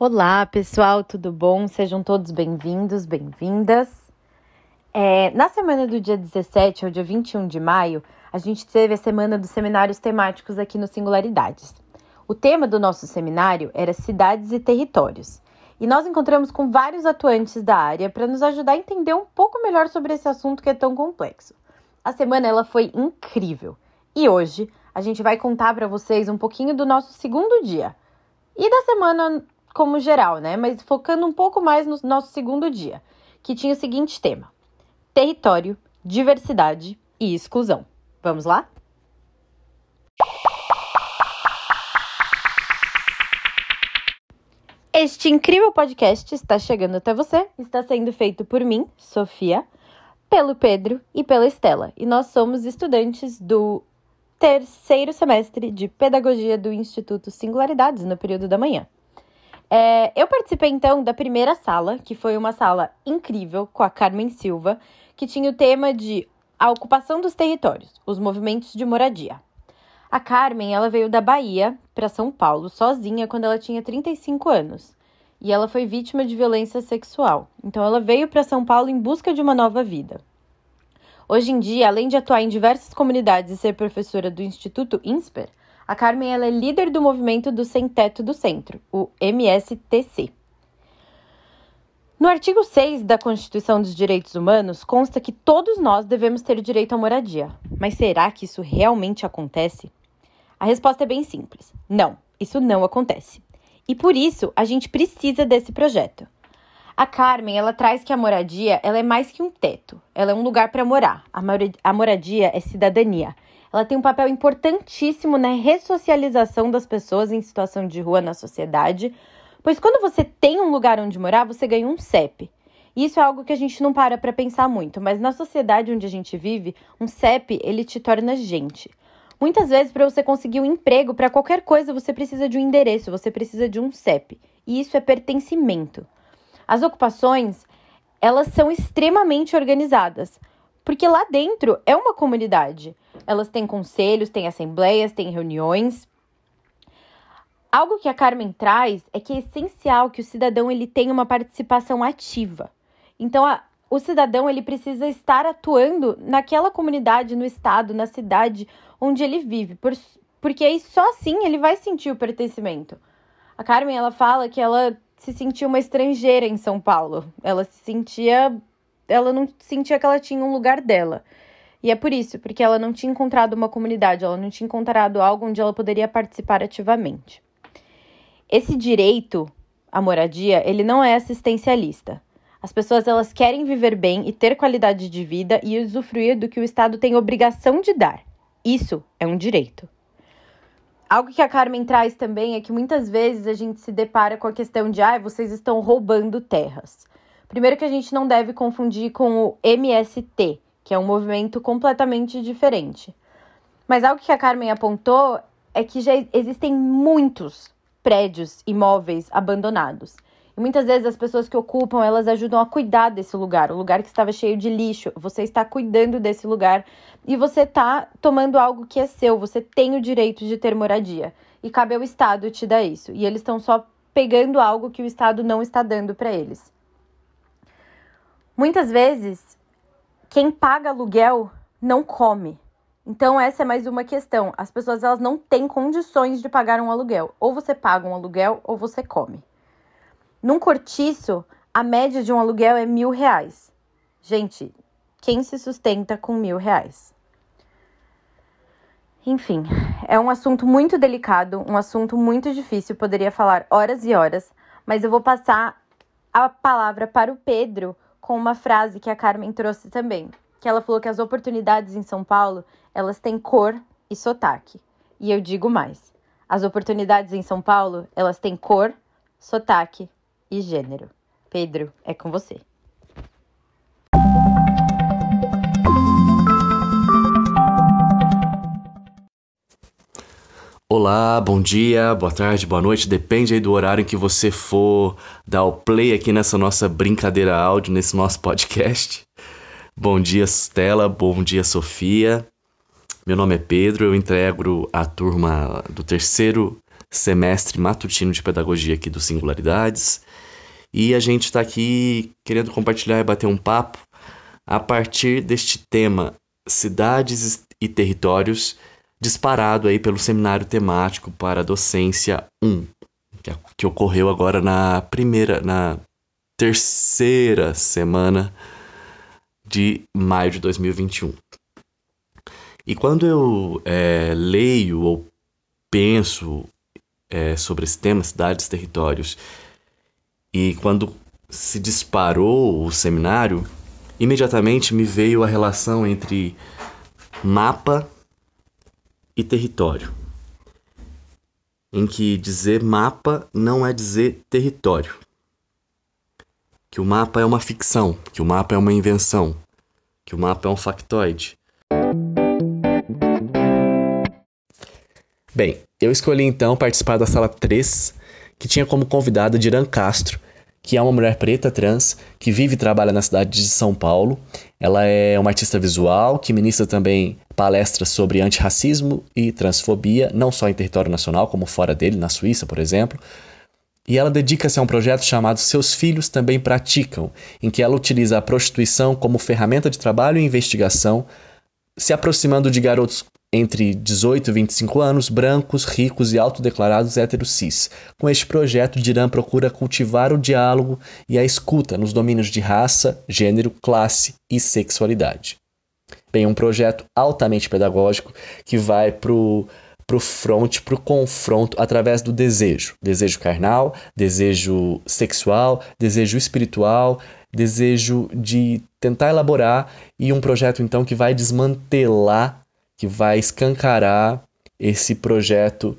Olá, pessoal, tudo bom? Sejam todos bem-vindos, bem-vindas. É, na semana do dia 17 ao dia 21 de maio, a gente teve a semana dos seminários temáticos aqui no Singularidades. O tema do nosso seminário era cidades e territórios. E nós encontramos com vários atuantes da área para nos ajudar a entender um pouco melhor sobre esse assunto que é tão complexo. A semana ela foi incrível. E hoje a gente vai contar para vocês um pouquinho do nosso segundo dia e da semana como geral, né? Mas focando um pouco mais no nosso segundo dia, que tinha o seguinte tema: território, diversidade e exclusão. Vamos lá? Este incrível podcast está chegando até você, está sendo feito por mim, Sofia, pelo Pedro e pela Estela, e nós somos estudantes do terceiro semestre de Pedagogia do Instituto Singularidades no período da manhã. É, eu participei então da primeira sala, que foi uma sala incrível com a Carmen Silva, que tinha o tema de a ocupação dos territórios, os movimentos de moradia. A Carmen, ela veio da Bahia para São Paulo sozinha quando ela tinha 35 anos. E ela foi vítima de violência sexual. Então ela veio para São Paulo em busca de uma nova vida. Hoje em dia, além de atuar em diversas comunidades e ser professora do Instituto INSPER, a Carmen ela é líder do movimento do Sem Teto do Centro, o MSTC. No artigo 6 da Constituição dos Direitos Humanos consta que todos nós devemos ter direito à moradia. Mas será que isso realmente acontece? A resposta é bem simples: não, isso não acontece. E por isso a gente precisa desse projeto. A Carmen, ela traz que a moradia, ela é mais que um teto. Ela é um lugar para morar. A moradia é cidadania ela tem um papel importantíssimo na ressocialização das pessoas em situação de rua na sociedade, pois quando você tem um lugar onde morar, você ganha um CEP. E isso é algo que a gente não para para pensar muito, mas na sociedade onde a gente vive, um CEP ele te torna gente. Muitas vezes, para você conseguir um emprego, para qualquer coisa, você precisa de um endereço, você precisa de um CEP. E isso é pertencimento. As ocupações, elas são extremamente organizadas, porque lá dentro é uma comunidade. Elas têm conselhos, têm assembleias, têm reuniões. Algo que a Carmen traz é que é essencial que o cidadão ele tenha uma participação ativa. Então, a, o cidadão ele precisa estar atuando naquela comunidade, no estado, na cidade onde ele vive, por, porque aí só assim ele vai sentir o pertencimento. A Carmen ela fala que ela se sentia uma estrangeira em São Paulo. Ela se sentia, ela não sentia que ela tinha um lugar dela. E é por isso, porque ela não tinha encontrado uma comunidade, ela não tinha encontrado algo onde ela poderia participar ativamente. Esse direito à moradia, ele não é assistencialista. As pessoas elas querem viver bem e ter qualidade de vida e usufruir do que o Estado tem obrigação de dar. Isso é um direito. Algo que a Carmen traz também é que muitas vezes a gente se depara com a questão de, ah, vocês estão roubando terras. Primeiro que a gente não deve confundir com o MST, que é um movimento completamente diferente. Mas algo que a Carmen apontou é que já existem muitos prédios, imóveis abandonados. E muitas vezes as pessoas que ocupam, elas ajudam a cuidar desse lugar, o lugar que estava cheio de lixo. Você está cuidando desse lugar e você está tomando algo que é seu, você tem o direito de ter moradia. E cabe ao Estado te dar isso. E eles estão só pegando algo que o Estado não está dando para eles. Muitas vezes quem paga aluguel não come. Então essa é mais uma questão. As pessoas elas não têm condições de pagar um aluguel. Ou você paga um aluguel ou você come. Num cortiço, a média de um aluguel é mil reais. Gente, quem se sustenta com mil reais? Enfim, é um assunto muito delicado, um assunto muito difícil. Poderia falar horas e horas, mas eu vou passar a palavra para o Pedro com uma frase que a Carmen trouxe também, que ela falou que as oportunidades em São Paulo, elas têm cor e sotaque. E eu digo mais. As oportunidades em São Paulo, elas têm cor, sotaque e gênero. Pedro, é com você. Olá, bom dia, boa tarde, boa noite, depende aí do horário em que você for dar o play aqui nessa nossa brincadeira áudio, nesse nosso podcast. Bom dia, Stella, bom dia, Sofia. Meu nome é Pedro, eu entrego a turma do terceiro semestre matutino de pedagogia aqui do Singularidades. E a gente está aqui querendo compartilhar e bater um papo a partir deste tema cidades e territórios disparado aí pelo seminário temático para docência 1, que ocorreu agora na primeira, na terceira semana de maio de 2021. E quando eu é, leio ou penso é, sobre esse tema, cidades, territórios, e quando se disparou o seminário, imediatamente me veio a relação entre mapa e território. Em que dizer mapa não é dizer território. Que o mapa é uma ficção, que o mapa é uma invenção, que o mapa é um factoide. Bem, eu escolhi então participar da sala 3, que tinha como convidada Diran Castro, que é uma mulher preta trans que vive e trabalha na cidade de São Paulo. Ela é uma artista visual que ministra também palestras sobre antirracismo e transfobia, não só em território nacional, como fora dele, na Suíça, por exemplo. E ela dedica-se a um projeto chamado Seus Filhos Também Praticam, em que ela utiliza a prostituição como ferramenta de trabalho e investigação, se aproximando de garotos entre 18 e 25 anos, brancos, ricos e autodeclarados héteros cis. Com este projeto, Diran procura cultivar o diálogo e a escuta nos domínios de raça, gênero, classe e sexualidade. Bem, um projeto altamente pedagógico que vai pro pro front, pro confronto através do desejo, desejo carnal, desejo sexual, desejo espiritual, desejo de tentar elaborar e um projeto então que vai desmantelar que vai escancarar esse projeto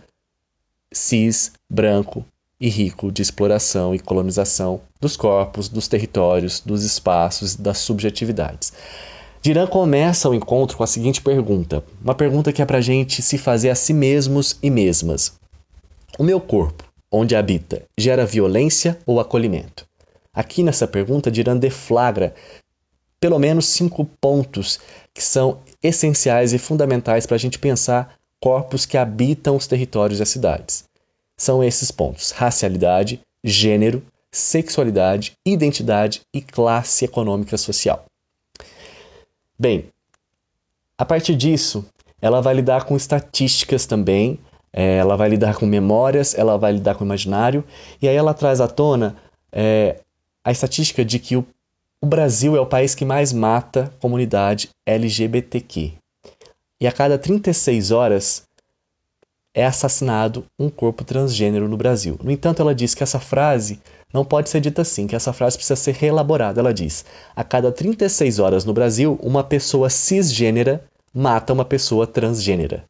cis, branco e rico de exploração e colonização dos corpos, dos territórios, dos espaços, das subjetividades. Diran começa o encontro com a seguinte pergunta, uma pergunta que é para gente se fazer a si mesmos e mesmas. O meu corpo, onde habita, gera violência ou acolhimento? Aqui nessa pergunta, Diran deflagra pelo menos cinco pontos que são essenciais e fundamentais para a gente pensar corpos que habitam os territórios das cidades. São esses pontos: racialidade, gênero, sexualidade, identidade e classe econômica social. Bem, a partir disso, ela vai lidar com estatísticas também, é, ela vai lidar com memórias, ela vai lidar com imaginário, e aí ela traz à tona é, a estatística de que o o Brasil é o país que mais mata comunidade LGBTQ. E a cada 36 horas é assassinado um corpo transgênero no Brasil. No entanto, ela diz que essa frase não pode ser dita assim, que essa frase precisa ser reelaborada. Ela diz: a cada 36 horas no Brasil, uma pessoa cisgênera mata uma pessoa transgênera.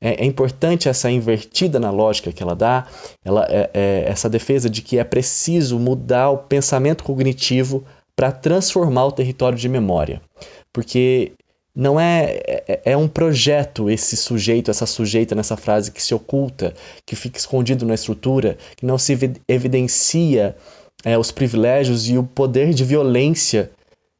É, é importante essa invertida na lógica que ela dá, ela, é, é, essa defesa de que é preciso mudar o pensamento cognitivo para transformar o território de memória. Porque não é, é, é um projeto esse sujeito, essa sujeita nessa frase que se oculta, que fica escondido na estrutura, que não se evidencia é, os privilégios e o poder de violência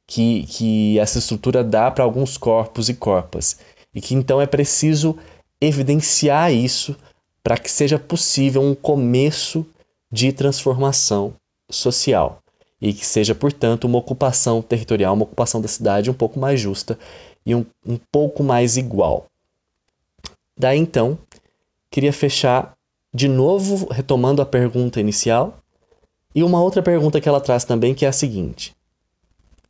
que, que essa estrutura dá para alguns corpos e corpas. E que então é preciso evidenciar isso para que seja possível um começo de transformação social e que seja, portanto, uma ocupação territorial, uma ocupação da cidade um pouco mais justa e um, um pouco mais igual. Daí então, queria fechar de novo retomando a pergunta inicial e uma outra pergunta que ela traz também, que é a seguinte: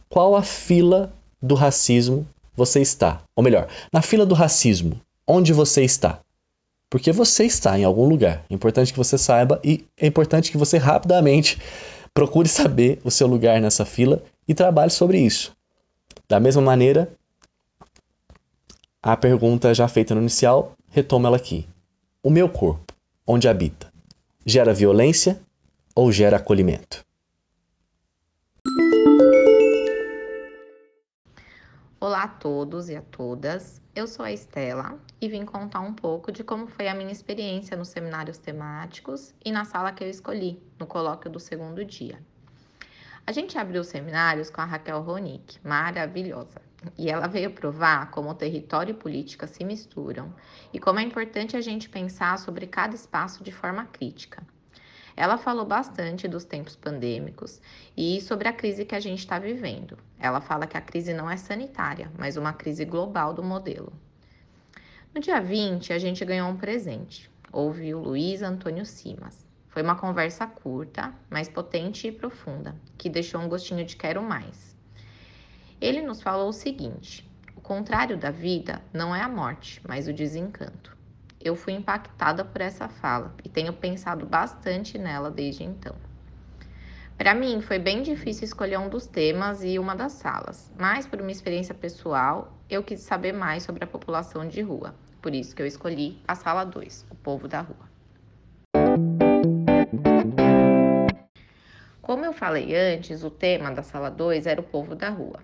Qual a fila do racismo você está? Ou melhor, na fila do racismo, onde você está? Porque você está em algum lugar. É importante que você saiba e é importante que você rapidamente Procure saber o seu lugar nessa fila e trabalhe sobre isso. Da mesma maneira, a pergunta já feita no inicial, retoma ela aqui. O meu corpo, onde habita, gera violência ou gera acolhimento? Olá a todos e a todas. Eu sou a Estela e vim contar um pouco de como foi a minha experiência nos seminários temáticos e na sala que eu escolhi, no colóquio do segundo dia. A gente abriu os seminários com a Raquel Ronick, maravilhosa. E ela veio provar como o território e política se misturam e como é importante a gente pensar sobre cada espaço de forma crítica. Ela falou bastante dos tempos pandêmicos e sobre a crise que a gente está vivendo. Ela fala que a crise não é sanitária, mas uma crise global do modelo. No dia 20, a gente ganhou um presente. Ouvi o Luiz Antônio Simas. Foi uma conversa curta, mas potente e profunda, que deixou um gostinho de quero mais. Ele nos falou o seguinte: o contrário da vida não é a morte, mas o desencanto. Eu fui impactada por essa fala e tenho pensado bastante nela desde então. Para mim, foi bem difícil escolher um dos temas e uma das salas, mas por uma experiência pessoal, eu quis saber mais sobre a população de rua. Por isso que eu escolhi a sala 2, o povo da rua. Como eu falei antes, o tema da sala 2 era o povo da rua.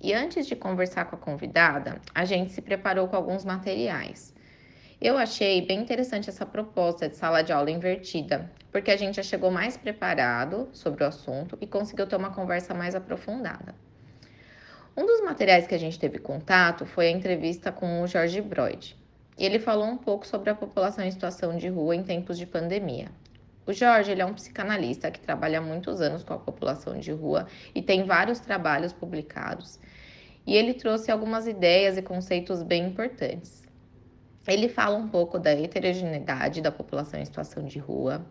E antes de conversar com a convidada, a gente se preparou com alguns materiais. Eu achei bem interessante essa proposta de sala de aula invertida, porque a gente já chegou mais preparado sobre o assunto e conseguiu ter uma conversa mais aprofundada. Um dos materiais que a gente teve contato foi a entrevista com o Jorge Broid. Ele falou um pouco sobre a população em situação de rua em tempos de pandemia. O Jorge ele é um psicanalista que trabalha há muitos anos com a população de rua e tem vários trabalhos publicados e ele trouxe algumas ideias e conceitos bem importantes. Ele fala um pouco da heterogeneidade da população em situação de rua,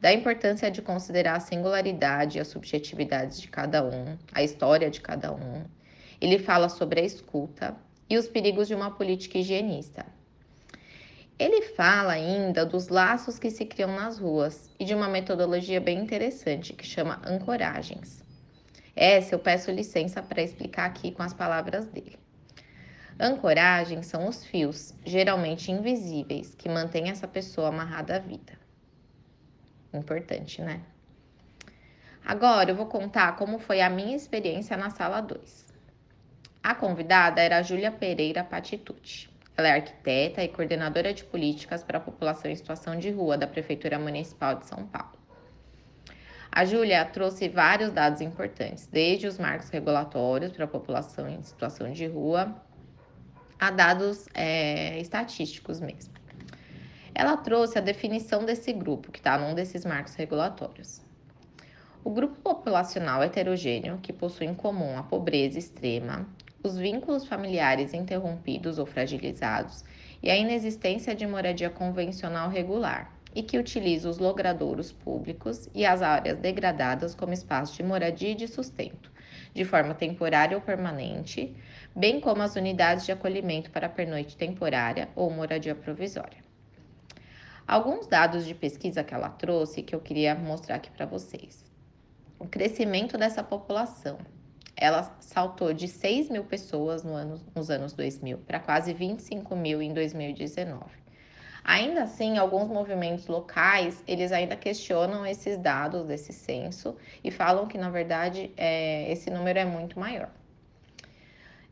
da importância de considerar a singularidade e as subjetividades de cada um, a história de cada um. Ele fala sobre a escuta e os perigos de uma política higienista. Ele fala ainda dos laços que se criam nas ruas e de uma metodologia bem interessante que chama ancoragens. Essa eu peço licença para explicar aqui com as palavras dele. Ancoragem são os fios, geralmente invisíveis, que mantêm essa pessoa amarrada à vida. Importante, né? Agora eu vou contar como foi a minha experiência na sala 2. A convidada era a Júlia Pereira Patitucci. Ela é arquiteta e coordenadora de políticas para a população em situação de rua da Prefeitura Municipal de São Paulo. A Júlia trouxe vários dados importantes, desde os marcos regulatórios para a população em situação de rua a dados é, estatísticos mesmo. Ela trouxe a definição desse grupo, que está num desses marcos regulatórios. O grupo populacional heterogêneo, que possui em comum a pobreza extrema, os vínculos familiares interrompidos ou fragilizados e a inexistência de moradia convencional regular, e que utiliza os logradouros públicos e as áreas degradadas como espaço de moradia e de sustento, de forma temporária ou permanente, bem como as unidades de acolhimento para pernoite temporária ou moradia provisória. Alguns dados de pesquisa que ela trouxe que eu queria mostrar aqui para vocês. O crescimento dessa população. Ela saltou de 6 mil pessoas no ano, nos anos 2000 para quase 25 mil em 2019. Ainda assim, alguns movimentos locais, eles ainda questionam esses dados desse censo e falam que, na verdade, é, esse número é muito maior.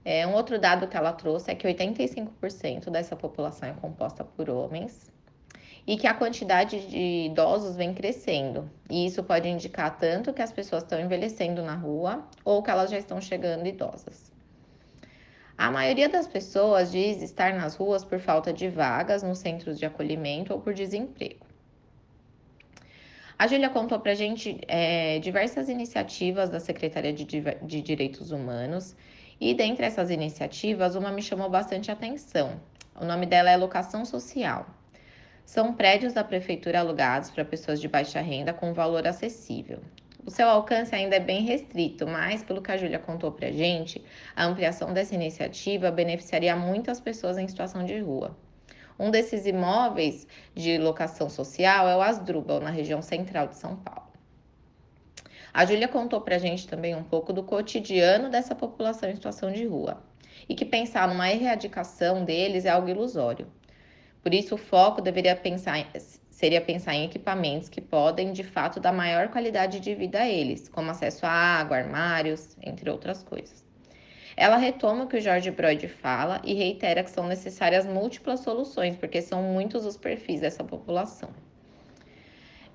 É, um outro dado que ela trouxe é que 85% dessa população é composta por homens e que a quantidade de idosos vem crescendo. E isso pode indicar tanto que as pessoas estão envelhecendo na rua ou que elas já estão chegando idosas. A maioria das pessoas diz estar nas ruas por falta de vagas nos centros de acolhimento ou por desemprego. A Júlia contou para a gente é, diversas iniciativas da Secretaria de, de Direitos Humanos e, dentre essas iniciativas, uma me chamou bastante atenção. O nome dela é Locação Social. São prédios da prefeitura alugados para pessoas de baixa renda com valor acessível. O seu alcance ainda é bem restrito, mas, pelo que a Júlia contou para a gente, a ampliação dessa iniciativa beneficiaria muitas pessoas em situação de rua. Um desses imóveis de locação social é o Asdrubal, na região central de São Paulo. A Júlia contou para a gente também um pouco do cotidiano dessa população em situação de rua e que pensar numa erradicação deles é algo ilusório. Por isso, o foco deveria pensar seria pensar em equipamentos que podem, de fato, dar maior qualidade de vida a eles, como acesso à água, armários, entre outras coisas. Ela retoma o que o George Broid fala e reitera que são necessárias múltiplas soluções, porque são muitos os perfis dessa população.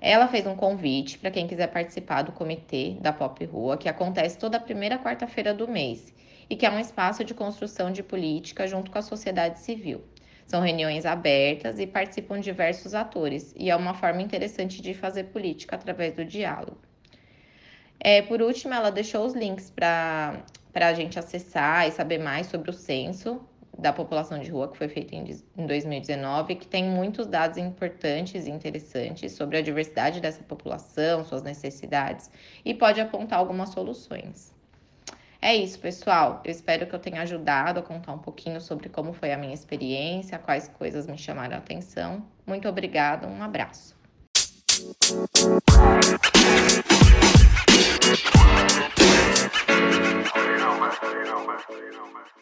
Ela fez um convite para quem quiser participar do comitê da Pop Rua, que acontece toda primeira quarta-feira do mês, e que é um espaço de construção de política junto com a sociedade civil. São reuniões abertas e participam diversos atores, e é uma forma interessante de fazer política através do diálogo. É, por último, ela deixou os links para a gente acessar e saber mais sobre o censo da população de rua que foi feito em 2019, que tem muitos dados importantes e interessantes sobre a diversidade dessa população, suas necessidades e pode apontar algumas soluções. É isso, pessoal. Eu espero que eu tenha ajudado a contar um pouquinho sobre como foi a minha experiência, quais coisas me chamaram a atenção. Muito obrigada, um abraço. You.